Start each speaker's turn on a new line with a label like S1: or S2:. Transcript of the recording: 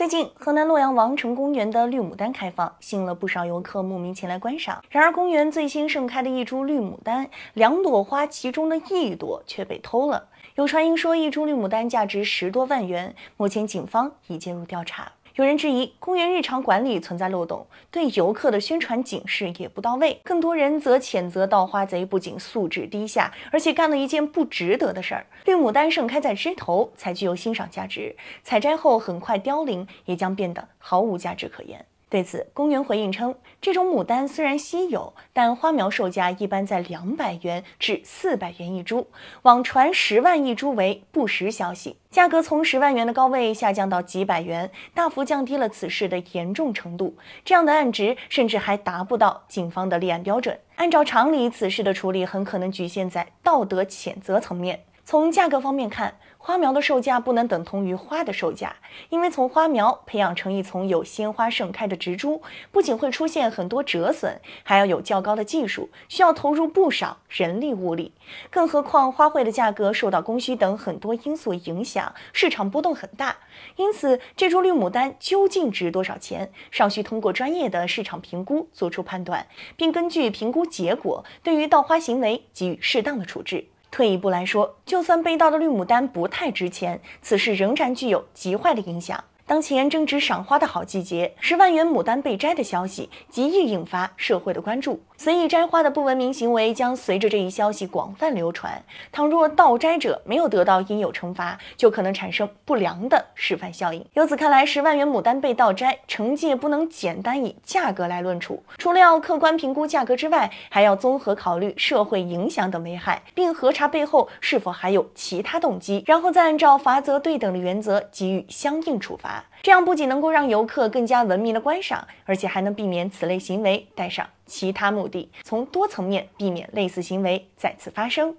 S1: 最近，河南洛阳王城公园的绿牡丹开放，吸引了不少游客慕名前来观赏。然而，公园最新盛开的一株绿牡丹，两朵花其中的一朵却被偷了。有传言说，一株绿牡丹价值十多万元。目前，警方已介入调查。有人质疑公园日常管理存在漏洞，对游客的宣传警示也不到位。更多人则谴责盗花贼不仅素质低下，而且干了一件不值得的事儿。绿牡丹盛开在枝头才具有欣赏价值，采摘后很快凋零，也将变得毫无价值可言。对此，公园回应称，这种牡丹虽然稀有，但花苗售价一般在两百元至四百元一株，网传十万一株为不实消息，价格从十万元的高位下降到几百元，大幅降低了此事的严重程度。这样的案值甚至还达不到警方的立案标准。按照常理，此事的处理很可能局限在道德谴责层面。从价格方面看，花苗的售价不能等同于花的售价，因为从花苗培养成一丛有鲜花盛开的植株，不仅会出现很多折损，还要有较高的技术，需要投入不少人力物力。更何况花卉的价格受到供需等很多因素影响，市场波动很大。因此，这株绿牡丹究竟值多少钱，尚需通过专业的市场评估做出判断，并根据评估结果，对于盗花行为给予适当的处置。退一步来说，就算被盗的绿牡丹不太值钱，此事仍然具有极坏的影响。当前正值赏花的好季节，十万元牡丹被摘的消息极易引发社会的关注，随意摘花的不文明行为将随着这一消息广泛流传。倘若盗摘者没有得到应有惩罚，就可能产生不良的示范效应。由此看来，十万元牡丹被盗摘，惩戒不能简单以价格来论处，除了要客观评估价格之外，还要综合考虑社会影响等危害，并核查背后是否还有其他动机，然后再按照罚则对等的原则给予相应处罚。这样不仅能够让游客更加文明的观赏，而且还能避免此类行为带上其他目的，从多层面避免类似行为再次发生。